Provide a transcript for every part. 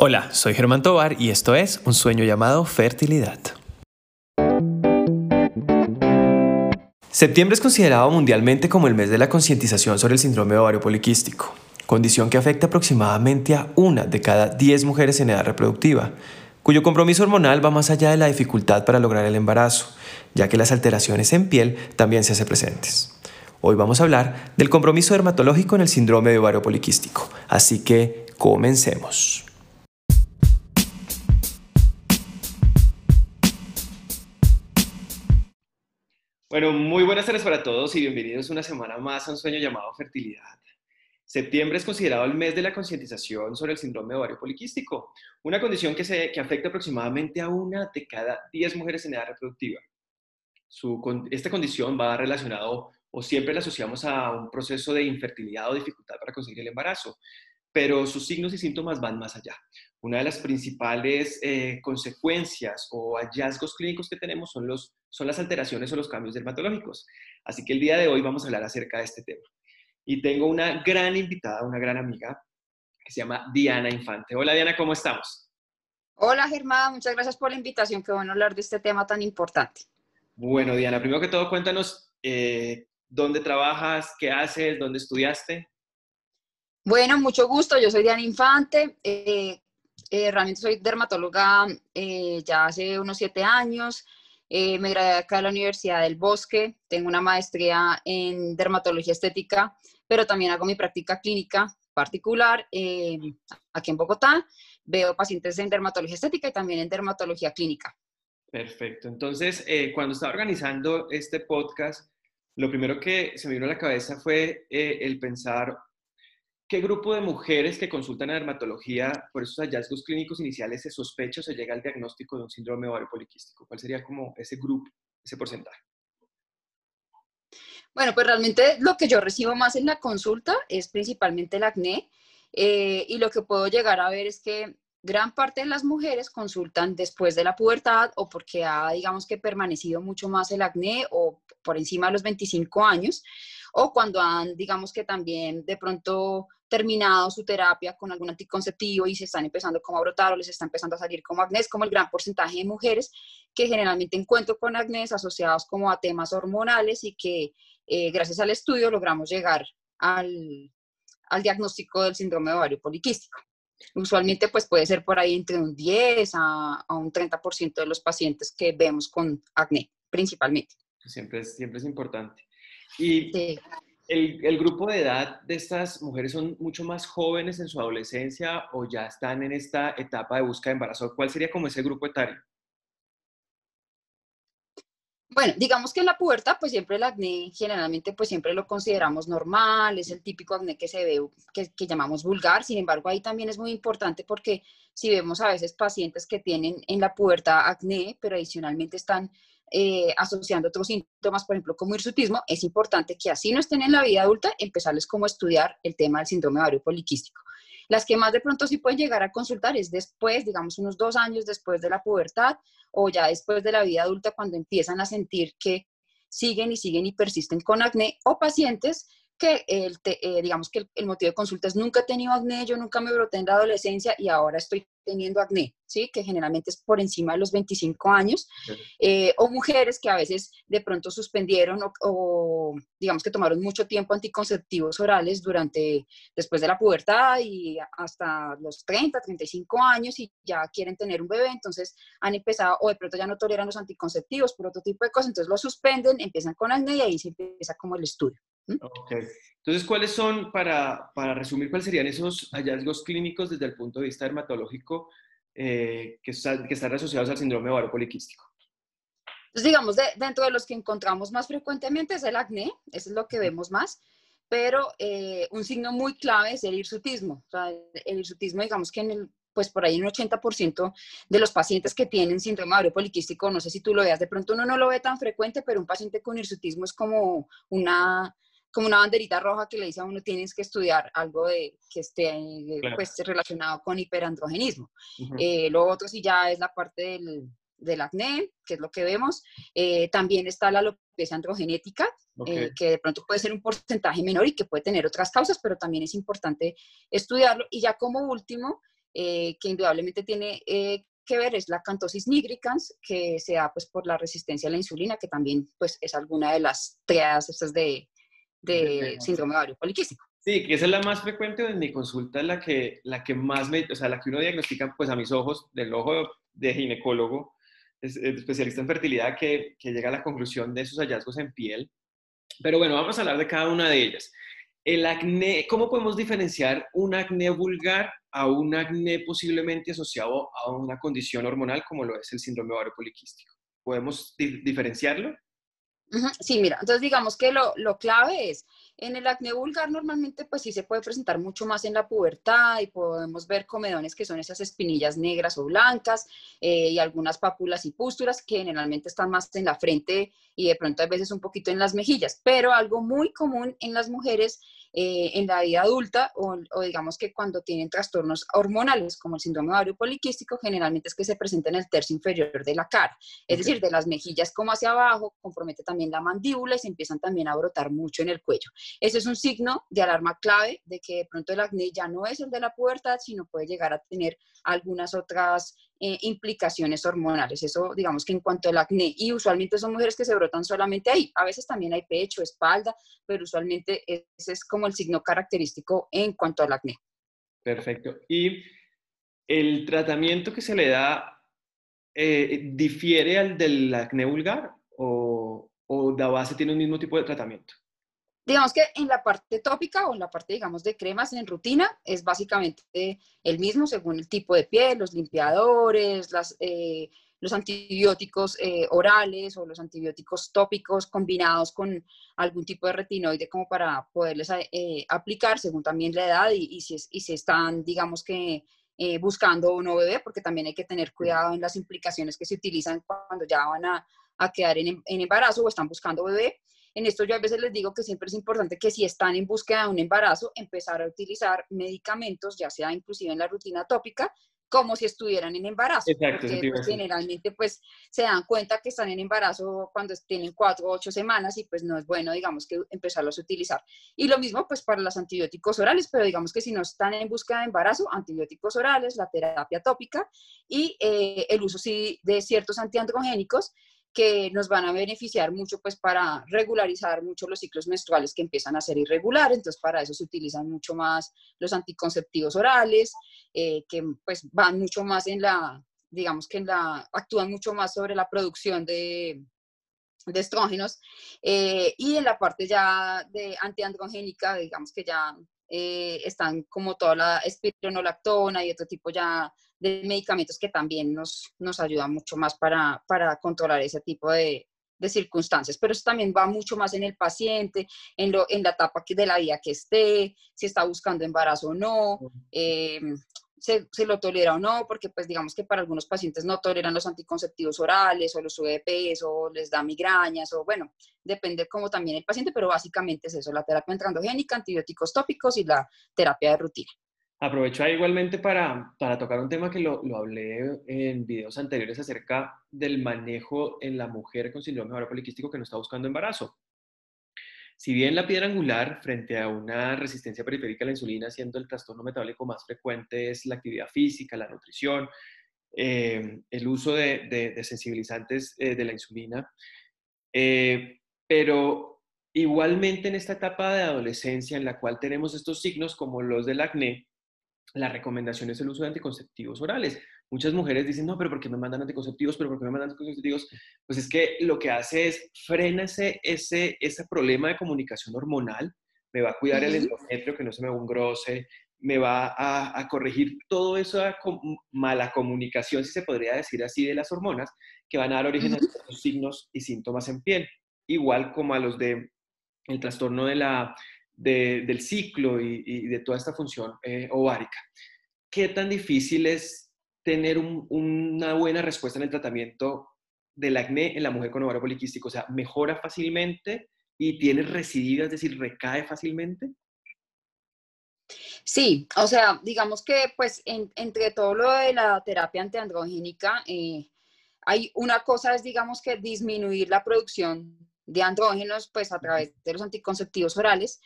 Hola, soy Germán Tobar y esto es Un sueño llamado fertilidad. Septiembre es considerado mundialmente como el mes de la concientización sobre el síndrome ovario poliquístico, condición que afecta aproximadamente a una de cada 10 mujeres en edad reproductiva, cuyo compromiso hormonal va más allá de la dificultad para lograr el embarazo, ya que las alteraciones en piel también se hacen presentes. Hoy vamos a hablar del compromiso dermatológico en el síndrome de ovario poliquístico, así que comencemos. Bueno, muy buenas tardes para todos y bienvenidos una semana más a un sueño llamado fertilidad. Septiembre es considerado el mes de la concientización sobre el síndrome ovario poliquístico, una condición que, se, que afecta aproximadamente a una de cada 10 mujeres en edad reproductiva. esta condición va relacionado o siempre la asociamos a un proceso de infertilidad o dificultad para conseguir el embarazo, pero sus signos y síntomas van más allá. Una de las principales eh, consecuencias o hallazgos clínicos que tenemos son, los, son las alteraciones o los cambios dermatológicos. Así que el día de hoy vamos a hablar acerca de este tema. Y tengo una gran invitada, una gran amiga, que se llama Diana Infante. Hola Diana, ¿cómo estamos? Hola Germán, muchas gracias por la invitación. Qué bueno hablar de este tema tan importante. Bueno, Diana, primero que todo, cuéntanos eh, dónde trabajas, qué haces, dónde estudiaste. Bueno, mucho gusto. Yo soy Diana Infante. Eh, eh, realmente soy dermatóloga eh, ya hace unos siete años. me gradué acá de la Universidad del Bosque. Tengo una maestría en dermatología estética, pero también hago mi práctica clínica particular aquí en Bogotá. Veo pacientes en dermatología estética y también en dermatología clínica. Perfecto. Entonces, cuando estaba organizando este podcast, lo primero que se me vino a la cabeza fue el pensar ¿Qué grupo de mujeres que consultan a dermatología por esos hallazgos clínicos iniciales se sospecha o se llega al diagnóstico de un síndrome ovario poliquístico? ¿Cuál sería como ese grupo, ese porcentaje? Bueno, pues realmente lo que yo recibo más en la consulta es principalmente el acné eh, y lo que puedo llegar a ver es que gran parte de las mujeres consultan después de la pubertad o porque ha, digamos que, permanecido mucho más el acné o por encima de los 25 años o cuando han, digamos que también de pronto terminado su terapia con algún anticonceptivo y se están empezando como a brotar o les está empezando a salir como acné, como el gran porcentaje de mujeres que generalmente encuentro con acné asociados como a temas hormonales y que eh, gracias al estudio logramos llegar al, al diagnóstico del síndrome de ovario poliquístico. Usualmente pues puede ser por ahí entre un 10 a, a un 30% de los pacientes que vemos con acné, principalmente. Siempre es, siempre es importante. Y el, grupo de edad de estas mujeres son mucho más jóvenes en su adolescencia o ya están en esta etapa de búsqueda de embarazo. ¿Cuál sería como ese grupo etario? Bueno, digamos que en la puerta, pues siempre el acné, generalmente, pues siempre lo consideramos normal, es el típico acné que se ve, que, que, llamamos vulgar, sin embargo, ahí también es muy importante porque si vemos a veces pacientes que tienen en la puerta acné, pero adicionalmente están eh, asociando otros síntomas, por ejemplo, como hirsutismo, es importante que así no estén en la vida adulta, empezarles como a estudiar el tema del síndrome ovario poliquístico. Las que más de pronto sí pueden llegar a consultar es después, digamos, unos dos años después de la pubertad o ya después de la vida adulta, cuando empiezan a sentir que siguen y siguen y persisten con acné o pacientes que el, eh, digamos que el, motivo de consulta es nunca he tenido acné, yo nunca me broté en la adolescencia y ahora estoy teniendo acné, ¿sí? Que generalmente es por encima de los 25 años, eh, o mujeres que a veces de pronto suspendieron o, digamos que tomaron mucho tiempo anticonceptivos orales durante, después de la pubertad y hasta los 30, 35 años y ya quieren tener un bebé, entonces han empezado, o de pronto ya no toleran los anticonceptivos por otro tipo de cosas, entonces lo suspenden, empiezan con acné y ahí se empieza como el estudio. Entonces, ¿cuáles son, para, para, resumir, cuáles serían esos hallazgos clínicos desde el punto de vista dermatológico eh, que, que, están asociados al síndrome ovario poliquístico? Pues digamos, dentro de los que encontramos más frecuentemente es el acné, eso es lo que vemos más, pero eh, un signo muy clave es el hirsutismo. O sea, el hirsutismo, digamos que en el, pues por ahí un 80% de los pacientes que tienen síndrome ovario poliquístico, no sé si tú lo veas, de pronto uno no lo ve tan frecuente, pero un paciente con hirsutismo es como una como una banderita roja que le dice a uno tienes que estudiar algo de, que esté eh, pues, relacionado con hiperandrogenismo. Eh, lo otro sí ya es la parte del, del acné, que es lo que vemos. Eh, también está la alopecia androgenética, que de pronto puede ser un porcentaje menor y que puede tener otras causas, pero también es importante estudiarlo. Y ya como último, que indudablemente tiene que ver es la cantosis nigricans, que se da pues por la resistencia a la insulina, que también pues es alguna de las triadas estas de, de síndrome ovario poliquístico. Sí, que esa es la más frecuente en mi consulta, la que, la que más me, o sea, la que uno diagnostica pues a mis ojos, del ojo de ginecólogo, es, especialista en fertilidad, que, que llega a la conclusión de esos hallazgos en piel. Pero bueno, vamos a hablar de cada una de ellas. El acné, ¿cómo podemos diferenciar un acné vulgar a un acné posiblemente asociado a una condición hormonal como lo es el síndrome ovario poliquístico? ¿Podemos diferenciarlo? Sí, mira, entonces digamos que lo, lo, clave es, en el acné vulgar normalmente pues sí se puede presentar mucho más en la pubertad y podemos ver comedones que son esas espinillas negras o blancas eh, y algunas pápulas y pústulas que generalmente están más en la frente y de pronto a veces un poquito en las mejillas, pero algo muy común en las mujeres eh, en la vida adulta o, digamos que cuando tienen trastornos hormonales como el síndrome ovario poliquístico, generalmente es que se presenta en el tercio inferior de la cara, es decir, de las mejillas como hacia abajo, compromete también la mandíbula y se empiezan también a brotar mucho en el cuello. Ese es un signo de alarma clave de que de pronto el acné ya no es el de la pubertad, sino puede llegar a tener algunas otras eh, implicaciones hormonales. Eso, digamos que en cuanto al acné, y usualmente son mujeres que se brotan solamente ahí. A veces también hay pecho, espalda, pero usualmente ese es como el signo característico en cuanto al acné. Perfecto. ¿Y el tratamiento que se le da eh, difiere al del acné vulgar o, o la base tiene el mismo tipo de tratamiento? Digamos que en la parte tópica o en la parte, digamos, de cremas en rutina es básicamente el mismo según el tipo de piel, los limpiadores, las, eh, los antibióticos eh, orales o los antibióticos tópicos combinados con algún tipo de retinoide como para poderles eh, aplicar según también la edad y, si, y si están, digamos que buscando un bebé, porque también hay que tener cuidado en las implicaciones que se utilizan cuando ya van a, a quedar en, en embarazo o están buscando bebé. En esto yo a veces les digo que siempre es importante que si están en búsqueda de un embarazo, empezar a utilizar medicamentos, ya sea inclusive en la rutina tópica, como si estuvieran en embarazo. Exacto, porque pues, generalmente pues se dan cuenta que están en embarazo cuando tienen cuatro o ocho semanas y pues no es bueno, digamos, que empezarlos a utilizar. Y lo mismo pues para los antibióticos orales, pero digamos que si no están en búsqueda de embarazo, antibióticos orales, la terapia tópica y eh, el uso sí de ciertos antiandrogénicos que nos van a beneficiar mucho pues para regularizar mucho los ciclos menstruales que empiezan a ser irregulares, entonces para eso se utilizan mucho más los anticonceptivos orales, eh, que pues van mucho más en la, digamos que en la, actúan mucho más sobre la producción de, de estrógenos eh, y en la parte ya de antiandrogénica, digamos que ya eh, están como toda la espironolactona y otro tipo ya de medicamentos que también nos, nos ayudan mucho más para, para controlar ese tipo de, de, circunstancias. Pero eso también va mucho más en el paciente, en, lo, en la etapa de la vida que esté, si está buscando embarazo o no se, lo tolera o no, porque pues digamos que para algunos pacientes no toleran los anticonceptivos orales o los sube o les da migrañas o bueno, depende como también el paciente, pero básicamente es eso, la terapia entrandogénica, antibióticos tópicos y la terapia de rutina. Aprovecho ahí igualmente para, para tocar un tema que lo, lo, hablé en videos anteriores acerca del manejo en la mujer con síndrome ovario poliquístico que no está buscando embarazo. Si bien la piedra angular frente a una resistencia periférica a la insulina, siendo el trastorno metabólico más frecuente, es la actividad física, la nutrición, eh, el uso de, sensibilizantes eh, de la insulina, eh, pero igualmente en esta etapa de adolescencia en la cual tenemos estos signos como los del acné, la recomendación es el uso de anticonceptivos orales. Muchas mujeres dicen, no, pero ¿por qué me mandan anticonceptivos? ¿Pero por qué me mandan anticonceptivos? Pues es que lo que hace es frena ese, ese, ese problema de comunicación hormonal, me va a cuidar el endometrio, que no se me engrose, me va a, a corregir toda esa mala comunicación, si se podría decir así, de las hormonas, que van a dar origen a los signos y síntomas en piel, igual como a los de el trastorno de la, del ciclo y, de toda esta función eh, ovárica. ¿Qué tan difícil es tener una buena respuesta en el tratamiento del acné en la mujer con ovario poliquístico? O sea, ¿mejora fácilmente y tiene recidiva, es decir, recae fácilmente? Sí, o sea, digamos que pues entre todo lo de la terapia antiandrogénica, eh, hay una cosa es, digamos que disminuir la producción de andrógenos pues a través de los anticonceptivos orales,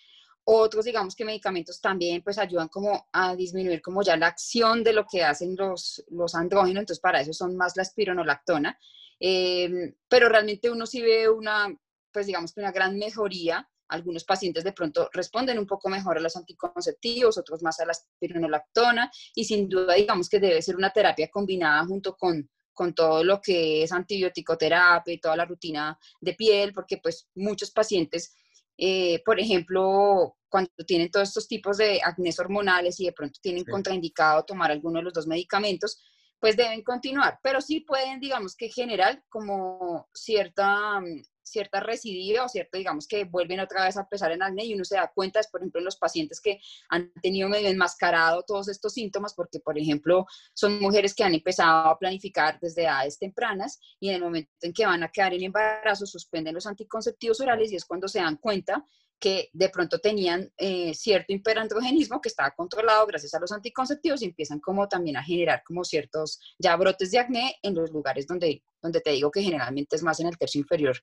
Otros, digamos que medicamentos también pues ayudan como a disminuir como ya la acción de lo que hacen los, los andrógenos, entonces para eso son más la espironolactona. Em, pero realmente uno sí ve una, pues digamos que una gran mejoría. Algunos pacientes de pronto responden un poco mejor a los anticonceptivos, otros más a la espironolactona y sin duda digamos que debe ser una terapia combinada junto con, con todo lo que es antibiótico-terapia y toda la rutina de piel, porque pues muchos pacientes eh, por ejemplo, cuando tienen todos estos tipos de acné hormonales y de pronto tienen contraindicado tomar alguno de los dos medicamentos, pues deben continuar, pero sí pueden, digamos que generar como cierta, mm, cierta recidiva o cierto, digamos que vuelven otra vez a empezar en acné y uno se da cuenta, por ejemplo, en los pacientes que han tenido medio enmascarado todos estos síntomas, porque, por ejemplo, son mujeres que han empezado a planificar desde edades tempranas y en el momento en que van a quedar en embarazo suspenden los anticonceptivos orales y es cuando se dan cuenta que de pronto tenían eh, cierto hiperandrogenismo que estaba controlado gracias a los anticonceptivos y empiezan como también a generar como ciertos ya brotes de acné en los lugares donde, donde te digo que generalmente es más en el tercio inferior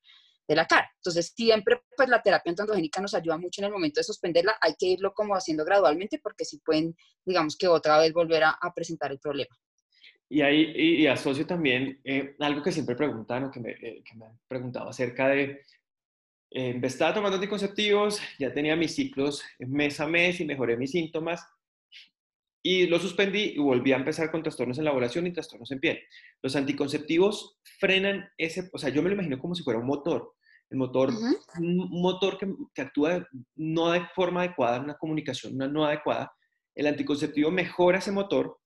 de la cara. Entonces siempre pues la terapia antiandrogénica nos ayuda mucho en el momento de suspenderla, hay que irlo como haciendo gradualmente porque si pueden, digamos que otra vez volver a, presentar el problema. Y ahí asocio también eh, algo que siempre preguntan o que me, eh, que me han preguntado acerca de eh, estaba tomando anticonceptivos, ya tenía mis ciclos mes a mes y mejoré mis síntomas. Y lo suspendí y volví a empezar con trastornos en la ovulación y trastornos en piel. Los anticonceptivos frenan ese, o sea, yo me lo imagino como si fuera un motor. El motor, un motor que, que, actúa no de forma adecuada, una comunicación no adecuada. El anticonceptivo mejora ese motor,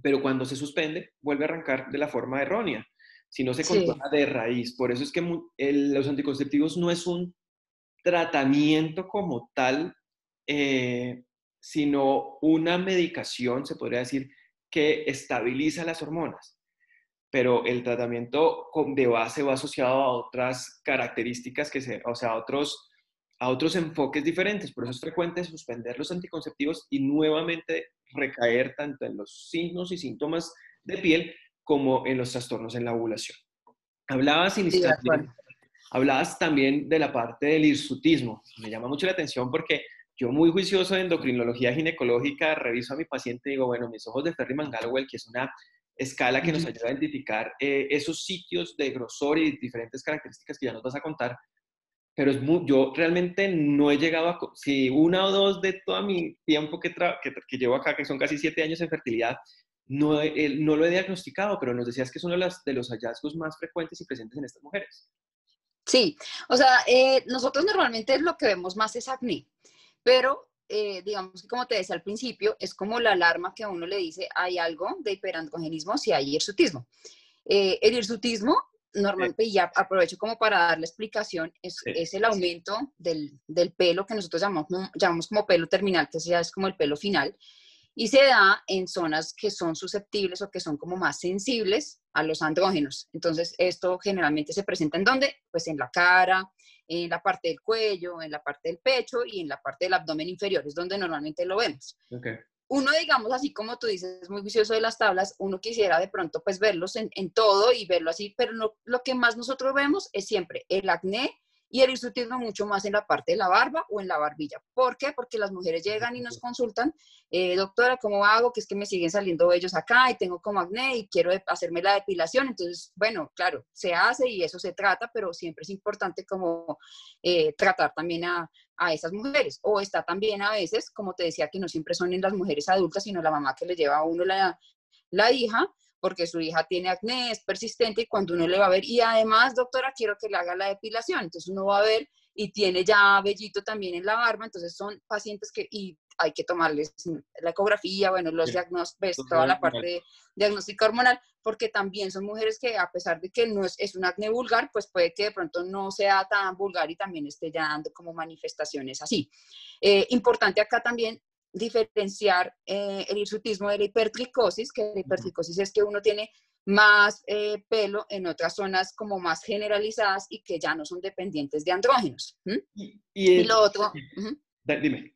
pero cuando se suspende, vuelve a arrancar de la forma errónea si no se controla de raíz. Por eso es que los anticonceptivos no es un tratamiento como tal, eh, sino una medicación, se podría decir, que estabiliza las hormonas. Pero el tratamiento de base va asociado a otras características, que se, o sea, a otros, a otros enfoques diferentes. Por eso es frecuente suspender los anticonceptivos y nuevamente recaer tanto en los signos y síntomas de piel como en los trastornos en la ovulación. Hablabas inicialmente, hablabas también de la parte del hirsutismo. Me llama mucho la atención porque yo muy juicioso de endocrinología ginecológica reviso a mi paciente y digo, bueno, mis ojos de Ferry Mangalwell, que es una escala que nos ayuda a identificar eh, esos sitios de grosor y diferentes características que ya nos vas a contar, pero es muy, yo realmente no he llegado a, si una o dos de todo mi tiempo que, que, que, llevo acá, que son casi siete años en fertilidad, no, no lo he diagnosticado, pero nos decías que es uno de, las, de los hallazgos más frecuentes y presentes en estas mujeres. Sí, o sea, eh, nosotros normalmente lo que vemos más es acné, pero eh, digamos que como te decía al principio, es como la alarma que a uno le dice hay algo de hiperandrogenismo si hay hirsutismo. Eh, el hirsutismo, normalmente, y ya aprovecho como para dar la explicación, es, es el aumento del, del, pelo que nosotros llamamos, llamamos como pelo terminal, que ya es como el pelo final, y se da en zonas que son susceptibles o que son como más sensibles a los andrógenos. Entonces, esto generalmente se presenta en dónde? Pues en la cara, en la parte del cuello, en la parte del pecho y en la parte del abdomen inferior, es donde normalmente lo vemos. Uno, digamos, así como tú dices, muy vicioso de las tablas, uno quisiera de pronto pues verlos en, en todo y verlo así, pero lo que más nosotros vemos es siempre el acné y el hirsutismo mucho más en la parte de la barba o en la barbilla. ¿Por qué? Porque las mujeres llegan y nos consultan, eh, doctora, ¿cómo hago? Que es que me siguen saliendo vellos acá y tengo como acné y quiero hacerme la depilación. Entonces, bueno, claro, se hace y eso se trata, pero siempre es importante como eh, tratar también a, a esas mujeres. O está también a veces, como te decía, que no siempre son en las mujeres adultas, sino la mamá que le lleva a uno la, la hija, porque su hija tiene acné, es persistente y cuando uno le va a ver, y además, doctora, quiero que le haga la depilación, entonces uno va a ver y tiene ya vellito también en la barba, entonces son pacientes que, y hay que tomarles la ecografía, bueno, los diagnósticos, toda la parte de diagnóstica hormonal, porque también son mujeres que a pesar de que no es, es un acné vulgar, pues puede que de pronto no sea tan vulgar y también esté ya dando como manifestaciones así. Eh, importante acá también diferenciar eh, el hirsutismo de la hipertricosis, que la hipertricosis es que uno tiene más eh, pelo en otras zonas como más generalizadas y que ya no son dependientes de andrógenos. Y, lo otro... Dime.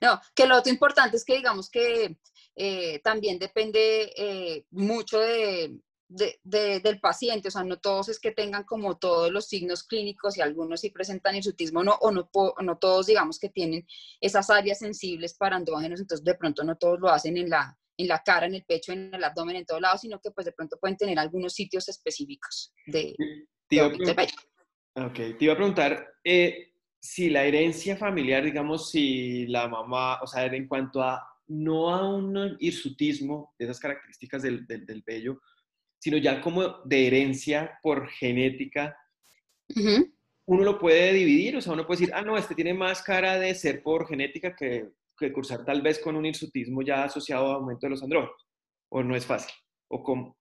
No, que lo otro importante es que digamos que eh, también depende mucho de, del paciente, o sea, no todos es que tengan como todos los signos clínicos y algunos sí presentan hirsutismo no, o no, no todos digamos que tienen esas áreas sensibles para andrógenos, entonces de pronto no todos lo hacen en la, en la cara, en el pecho, en el abdomen, en todos lados, sino que pues de pronto pueden tener algunos sitios específicos de, te iba, Ok, te iba a preguntar eh, si la herencia familiar, digamos, si la mamá, o sea, en cuanto a no a un hirsutismo de esas características del, del, del vello, sino ya como de herencia por genética, uno lo puede dividir, o sea, uno puede decir, ah, no, este tiene más cara de ser por genética que, que cursar tal vez con un hirsutismo ya asociado a aumento de los andrógenos, o no es fácil, o cómo.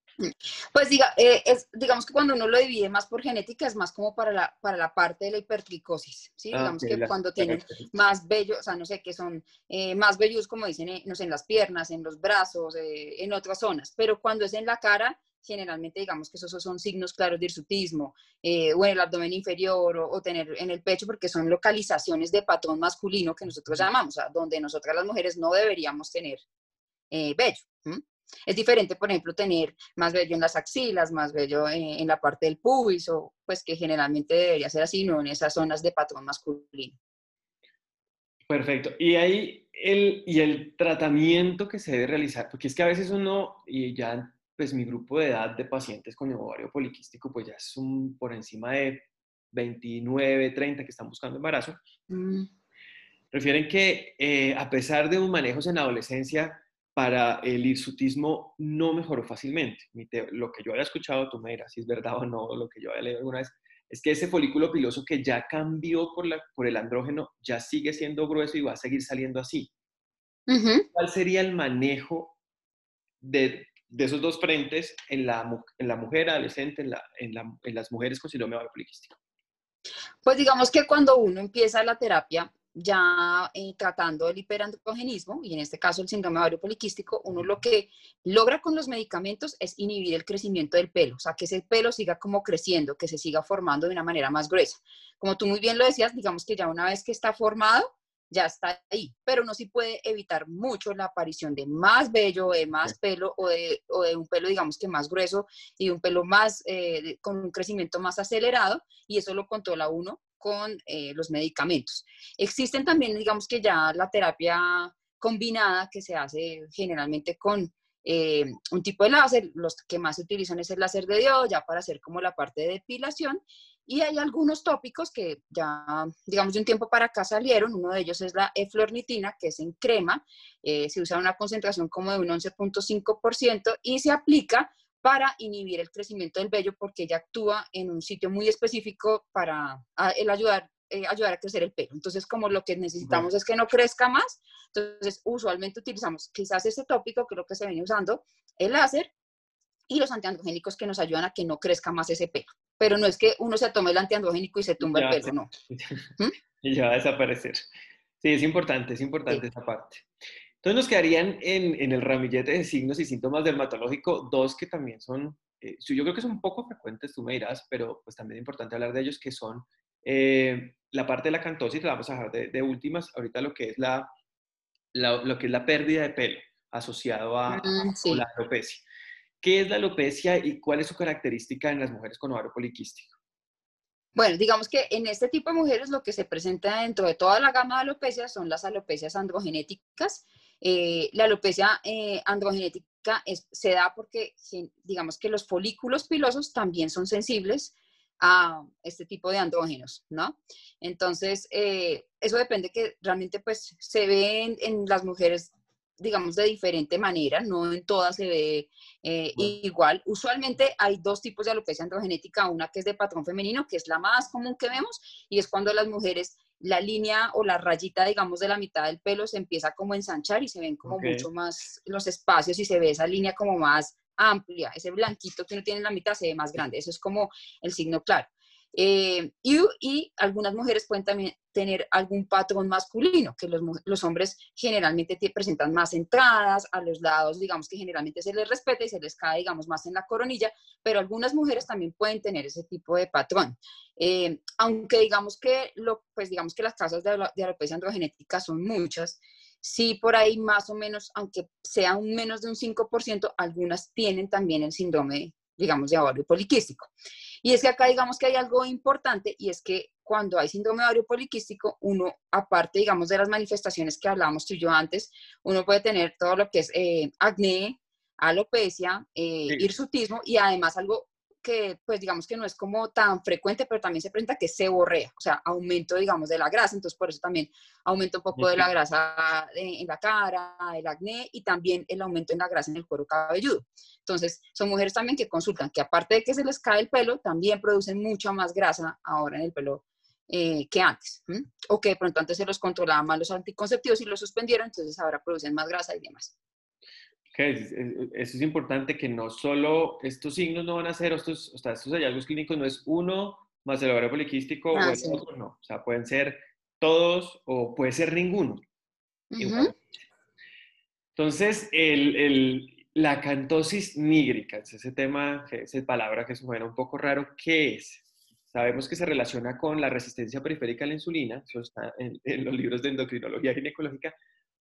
Pues diga, eh, es, digamos que cuando uno lo divide más por genética es más como para la, para la parte de la hipertricosis, ¿sí? Ah, digamos que cuando tienen más vellos, o sea, no sé, que son eh, más vellos, como dicen, eh, no sé, en las piernas, en los brazos, en otras zonas, pero cuando es en la cara, generalmente digamos que esos son signos claros de hirsutismo, o en el abdomen inferior, o, tener en el pecho, porque son localizaciones de patrón masculino que nosotros llamamos, o sea, donde nosotras las mujeres no deberíamos tener vello. Es diferente, por ejemplo, tener más vello en las axilas, más vello en, la parte del pubis, o pues que generalmente debería ser así, no en esas zonas de patrón masculino. Perfecto. Y ahí el, y el tratamiento que se debe realizar, porque es que a veces uno, y ya pues mi grupo de edad de pacientes con ovario poliquístico, pues ya es un, por encima de 29, 30 que están buscando embarazo, mm. refieren que eh, a pesar de un manejo en la adolescencia, para el hirsutismo no mejoró fácilmente. Lo que yo había escuchado, tú me dirás si es verdad o no, lo que yo había leído alguna vez, es que ese folículo piloso que ya cambió por, la, por el andrógeno ya sigue siendo grueso y va a seguir saliendo así. ¿Cuál sería el manejo de, de, esos dos frentes en la, en la mujer adolescente, en, la, en, la, en las mujeres con síndrome ovario poliquístico? Pues digamos que cuando uno empieza la terapia, ya eh, tratando el hiperandrogenismo, y en este caso el síndrome ovario poliquístico, uno lo que logra con los medicamentos es inhibir el crecimiento del pelo, o sea, que ese pelo siga como creciendo, que se siga formando de una manera más gruesa. Como tú muy bien lo decías, digamos que ya una vez que está formado, ya está ahí, pero no sí puede evitar mucho la aparición de más vello, de más pelo o de, o de un pelo, digamos que más grueso y un pelo más, eh, con un crecimiento más acelerado, y eso lo controla uno con eh, los medicamentos. Existen también, digamos que ya la terapia combinada que se hace generalmente con eh, un tipo de láser, los que más se utilizan es el láser de diodo, ya para hacer como la parte de depilación, y hay algunos tópicos que ya, digamos, de un tiempo para acá salieron, uno de ellos es la eflornitina, que es en crema, eh, se usa una concentración como de un 11.5% y se aplica para inhibir el crecimiento del vello porque ella actúa en un sitio muy específico para el ayudar, eh, ayudar a crecer el pelo. Entonces, como lo que necesitamos es que no crezca más, entonces usualmente utilizamos quizás ese tópico, que es lo que se viene usando, el láser y los antiandrogénicos que nos ayudan a que no crezca más ese pelo. Pero no es que uno se tome el antiandrogénico y se tumba el pelo, no. Y ya va a desaparecer. Sí, es importante, es importante esa parte. Entonces nos quedarían en, el ramillete de signos y síntomas dermatológicos dos que también son, eh, yo creo que son un poco frecuentes, tú me dirás, pero pues también es importante hablar de ellos, que son eh, la parte de la cantosis, la vamos a dejar de, últimas, ahorita lo que es la, lo que es la pérdida de pelo asociado a, mm, la alopecia. ¿Qué es la alopecia y cuál es su característica en las mujeres con ovario poliquístico? Bueno, digamos que en este tipo de mujeres lo que se presenta dentro de toda la gama de alopecias son las alopecias androgenéticas, eh, la alopecia eh, androgenética se da porque, digamos que los folículos pilosos también son sensibles a este tipo de andrógenos, ¿no? Entonces, eh, eso depende que realmente pues se ve en, las mujeres, digamos, de diferente manera, no en todas se ve igual. Usualmente hay dos tipos de alopecia androgenética, una que es de patrón femenino, que es la más común que vemos, y es cuando las mujeres la línea o la rayita, digamos, de la mitad del pelo se empieza como a ensanchar y se ven como mucho más los espacios y se ve esa línea como más amplia. Ese blanquito que uno tiene en la mitad se ve más grande. Eso es como el signo claro. Eh, y, algunas mujeres pueden también tener algún patrón masculino, que los, los, hombres generalmente presentan más entradas a los lados, digamos que generalmente se les respeta y se les cae, digamos, más en la coronilla, pero algunas mujeres también pueden tener ese tipo de patrón. Eh, aunque digamos que, lo, pues digamos que las causas de, de alopecia androgenética son muchas, sí por ahí más o menos, aunque sea un menos de un 5%, algunas tienen también el síndrome digamos, de ovario poliquístico. Y es que acá digamos que hay algo importante y es que cuando hay síndrome de ovario poliquístico, uno, aparte, digamos, de las manifestaciones que hablábamos tú y yo antes, uno puede tener todo lo que es eh, acné, alopecia, eh, hirsutismo y además algo que pues digamos que no es como tan frecuente, pero también se presenta que se borrea, o sea, aumento digamos de la grasa, entonces por eso también aumenta un poco de la grasa en la cara, el acné y también el aumento en la grasa en el cuero cabelludo. Entonces, son mujeres también que consultan que aparte de que se les cae el pelo, también producen mucha más grasa ahora en el pelo eh, que antes, o que de pronto antes se los controlaban más los anticonceptivos y los suspendieron, entonces ahora producen más grasa y demás. Eso es importante que no solo estos signos no van a ser, estos, o sea, estos hallazgos clínicos no es uno más el ovario poliquístico o ah, el otro, no. O sea, pueden ser todos o puede ser ninguno. Entonces, el, el, la cantosis nígrica, ese tema, esa palabra que suena un poco raro, ¿qué es? Sabemos que se relaciona con la resistencia periférica a la insulina, eso está en, en los libros de endocrinología ginecológica,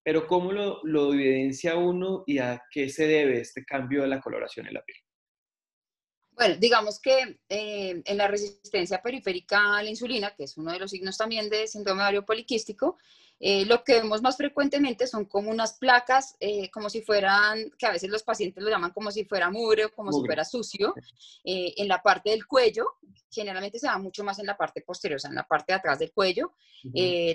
pero ¿cómo lo, lo, evidencia uno y a qué se debe este cambio de la coloración en la piel? Bueno, digamos que eh, en la resistencia periférica a la insulina, que es uno de los signos también de síndrome ovario poliquístico, eh, lo que vemos más frecuentemente son como unas placas, eh, como si fueran, que a veces los pacientes lo llaman como si fuera mugre o como si fuera sucio, eh, en la parte del cuello, generalmente se da mucho más en la parte posterior, o sea, en la parte de atrás del cuello.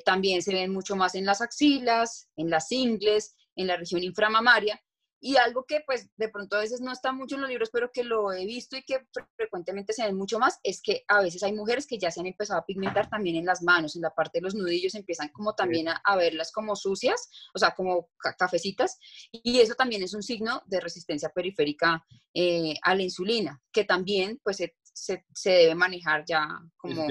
también se ven mucho más en las axilas, en las ingles, en la región inframamaria. Y algo que pues de pronto a veces no está mucho en los libros, pero que lo he visto y que frecuentemente se ven mucho más, es que a veces hay mujeres que ya se han empezado a pigmentar también en las manos, en la parte de los nudillos, empiezan como también a, verlas como sucias, o sea, como cafecitas, y eso también es un signo de resistencia periférica eh, a la insulina, que también pues se, se, debe manejar ya como...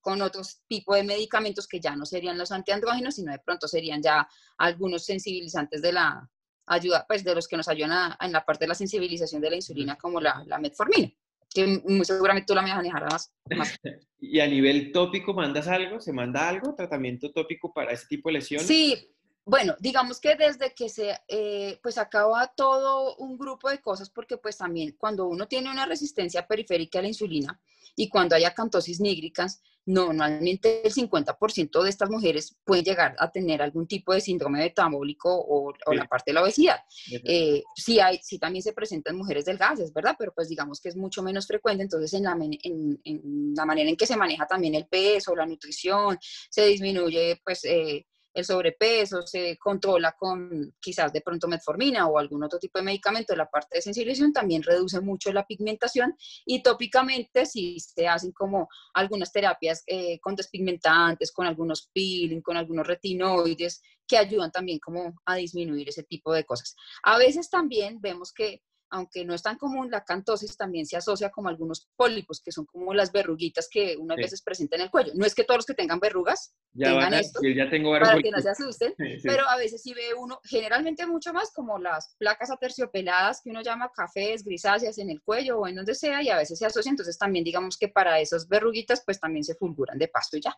con otros tipos de medicamentos que ya no serían los antiandrógenos, sino de pronto serían ya algunos sensibilizantes de la, ayuda, pues de los que nos ayudan en la parte de la sensibilización de la insulina, como la, la metformina, que muy seguramente tú la manejarás más. ¿Y a nivel tópico mandas algo? ¿Se manda algo? ¿Tratamiento tópico para ese tipo de lesiones? Sí, bueno, digamos que desde que se eh, pues acaba todo un grupo de cosas, porque pues también cuando uno tiene una resistencia periférica a la insulina y cuando hay acantosis nígricas, normalmente el 50% de estas mujeres pueden llegar a tener algún tipo de síndrome metabólico o, o la parte de la obesidad. Eh, sí, hay, sí también se presentan mujeres delgadas, ¿verdad? Pero pues digamos que es mucho menos frecuente, entonces en la, en, en la manera en que se maneja también el peso, la nutrición, se disminuye pues... Eh, el sobrepeso, se controla con quizás de pronto metformina o algún otro tipo de medicamento, la parte de sensibilización también reduce mucho la pigmentación y tópicamente si se hacen como algunas terapias eh, con despigmentantes, con algunos peeling, con algunos retinoides que ayudan también como a disminuir ese tipo de cosas. A veces también vemos que aunque no es tan común, la cantosis también se asocia con algunos pólipos, que son como las verruguitas que unas veces presentan en el cuello. No es que todos los que tengan verrugas tengan esto, ya tengo para que no se asusten, pero a veces sí ve uno, generalmente mucho más como las placas aterciopeladas que uno llama cafés, grisáceas en el cuello o en donde sea, y a veces se asocia, entonces también digamos que para esas verruguitas pues también se fulguran de pasto y ya.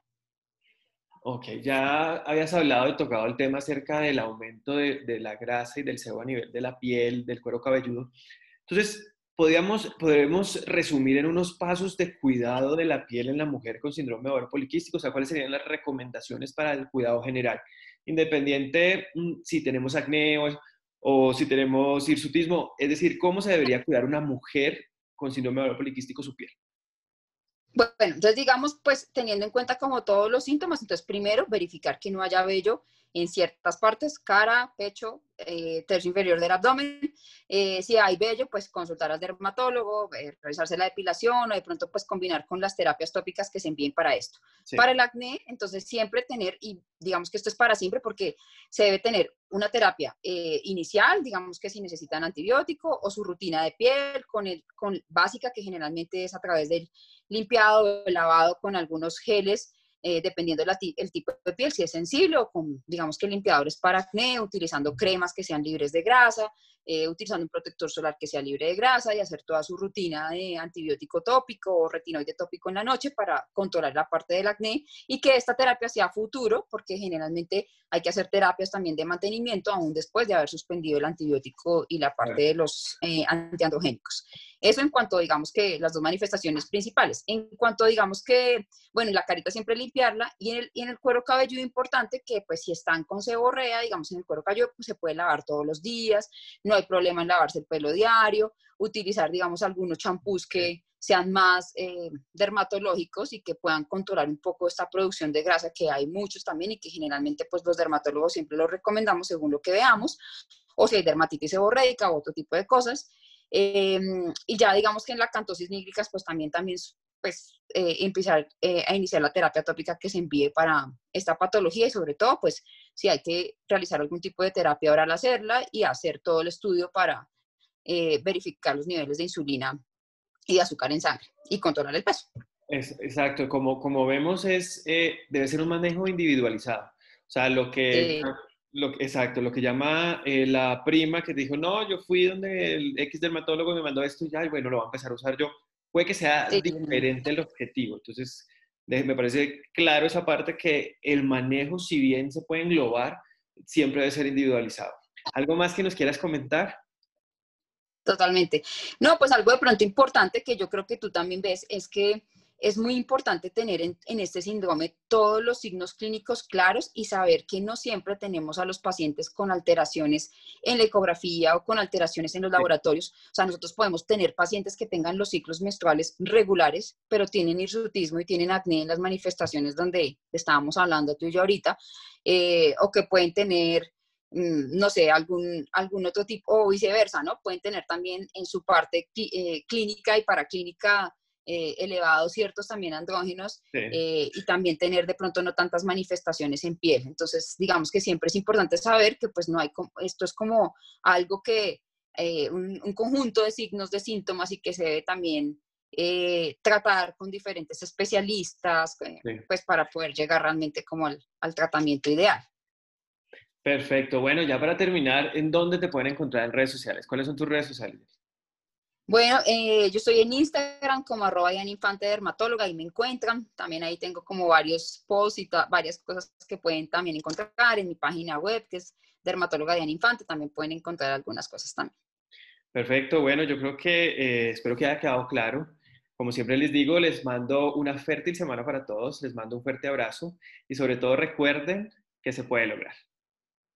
Ok, ya habías hablado y tocado el tema acerca del aumento de, la grasa y del sebo a nivel de la piel, del cuero cabelludo. Entonces, podríamos, podremos resumir en unos pasos de cuidado de la piel en la mujer con síndrome de ovario poliquístico, o sea, cuáles serían las recomendaciones para el cuidado general, independiente mm, si tenemos acné o, o si tenemos hirsutismo, es decir, cómo se debería cuidar una mujer con síndrome de ovario poliquístico su piel. Bueno, entonces digamos, pues teniendo en cuenta como todos los síntomas, entonces primero verificar que no haya vello en ciertas partes, cara, pecho, eh, tercio inferior del abdomen. Eh, si hay vello, pues consultar al dermatólogo, eh, realizarse la depilación o de pronto pues combinar con las terapias tópicas que se envíen para esto. Para el acné, entonces siempre tener, y digamos que esto es para siempre porque se debe tener una terapia inicial, digamos que si necesitan antibiótico o su rutina de piel con el, con básica que generalmente es a través del limpiado, lavado con algunos geles eh, dependiendo del tipo de piel, si es sensible o con, digamos que limpiadores para acné, utilizando cremas que sean libres de grasa, eh, utilizando un protector solar que sea libre de grasa y hacer toda su rutina de antibiótico tópico o retinoide tópico en la noche para controlar la parte del acné y que esta terapia sea futuro, porque generalmente hay que hacer terapias también de mantenimiento aún después de haber suspendido el antibiótico y la parte de los eh, antiandrogénicos. Eso en cuanto, digamos, que las dos manifestaciones principales. En cuanto, digamos, que, bueno, la carita siempre limpiarla y en el, y en el cuero cabelludo importante que, pues, si están con seborrea, digamos, en el cuero cabelludo, pues, se puede lavar todos los días, no hay problema en lavarse el pelo diario, utilizar, digamos, algunos champús que sean más eh, dermatológicos y que puedan controlar un poco esta producción de grasa, que hay muchos también y que generalmente pues los dermatólogos siempre los recomendamos según lo que veamos, o si hay dermatitis seborreica o otro tipo de cosas. Em, y ya digamos que en la cantosis nígricas pues también, también pues eh, empezar eh, a iniciar la terapia tópica que se envíe para esta patología y sobre todo pues si hay que realizar algún tipo de terapia oral hacerla y hacer todo el estudio para verificar los niveles de insulina y de azúcar en sangre y controlar el peso. Es, exacto, como, como vemos es, eh, debe ser un manejo individualizado. O sea, lo que, lo, exacto, lo que llama eh, la prima que dijo, no, yo fui donde el X dermatólogo me mandó esto y ya, y bueno, lo voy a empezar a usar yo. Puede que sea diferente el objetivo. Entonces, me parece claro esa parte que el manejo, si bien se puede englobar, siempre debe ser individualizado. ¿Algo más que nos quieras comentar? Totalmente. No, pues algo de pronto importante que yo creo que tú también ves es que es muy importante tener en, este síndrome todos los signos clínicos claros y saber que no siempre tenemos a los pacientes con alteraciones en la ecografía o con alteraciones en los laboratorios. O sea, nosotros podemos tener pacientes que tengan los ciclos menstruales regulares, pero tienen hirsutismo y tienen acné en las manifestaciones donde estábamos hablando tú y yo ahorita, eh, o que pueden tener Mm, no sé, algún, algún otro tipo, o viceversa, ¿no? Pueden tener también en su parte eh, clínica y paraclínica eh, elevados ciertos también andrógenos eh, y también tener de pronto no tantas manifestaciones en piel. Entonces, digamos que siempre es importante saber que pues no hay, esto es como algo que, un, conjunto de signos, de síntomas y que se debe también tratar con diferentes especialistas, pues para poder llegar realmente como al tratamiento ideal. Perfecto. Bueno, ya para terminar, ¿en dónde te pueden encontrar en redes sociales? ¿Cuáles son tus redes sociales? Bueno, eh, yo estoy en Instagram como arroba Infante Dermatóloga, ahí me encuentran. También ahí tengo como varios posts y varias cosas que pueden también encontrar en mi página web, que es Dermatóloga Diana Infante. También pueden encontrar algunas cosas también. Perfecto. Bueno, yo creo que eh, espero que haya quedado claro. Como siempre les digo, les mando una fértil semana para todos, les mando un fuerte abrazo y sobre todo recuerden que se puede lograr.